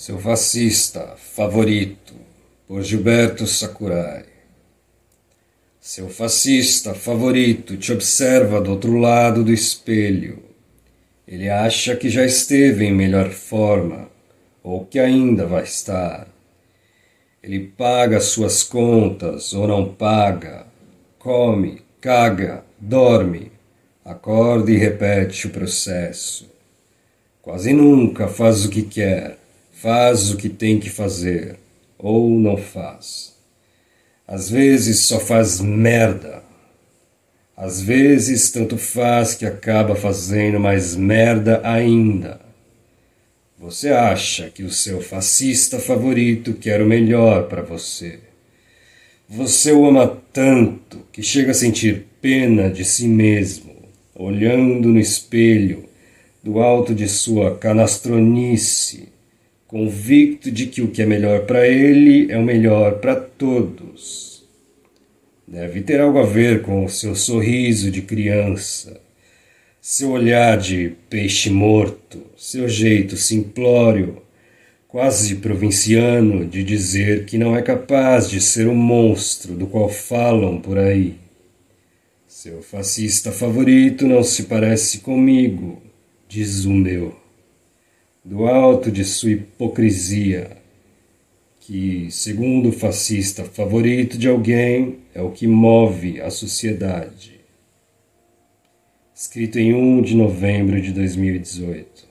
Seu fascista favorito, por Gilberto Sakurai. Seu fascista favorito te observa do outro lado do espelho. Ele acha que já esteve em melhor forma, ou que ainda vai estar. Ele paga suas contas ou não paga, come, caga, dorme, acorda e repete o processo. Quase nunca faz o que quer faz o que tem que fazer ou não faz. Às vezes só faz merda. Às vezes tanto faz que acaba fazendo mais merda ainda. Você acha que o seu fascista favorito quer o melhor para você. Você o ama tanto que chega a sentir pena de si mesmo, olhando no espelho do alto de sua canastronice convicto de que o que é melhor para ele é o melhor para todos. Deve ter algo a ver com o seu sorriso de criança, seu olhar de peixe morto, seu jeito simplório, quase provinciano, de dizer que não é capaz de ser o monstro do qual falam por aí. Seu fascista favorito não se parece comigo, diz o meu do alto de sua hipocrisia, que, segundo o fascista favorito de alguém, é o que move a sociedade. Escrito em 1 de novembro de 2018.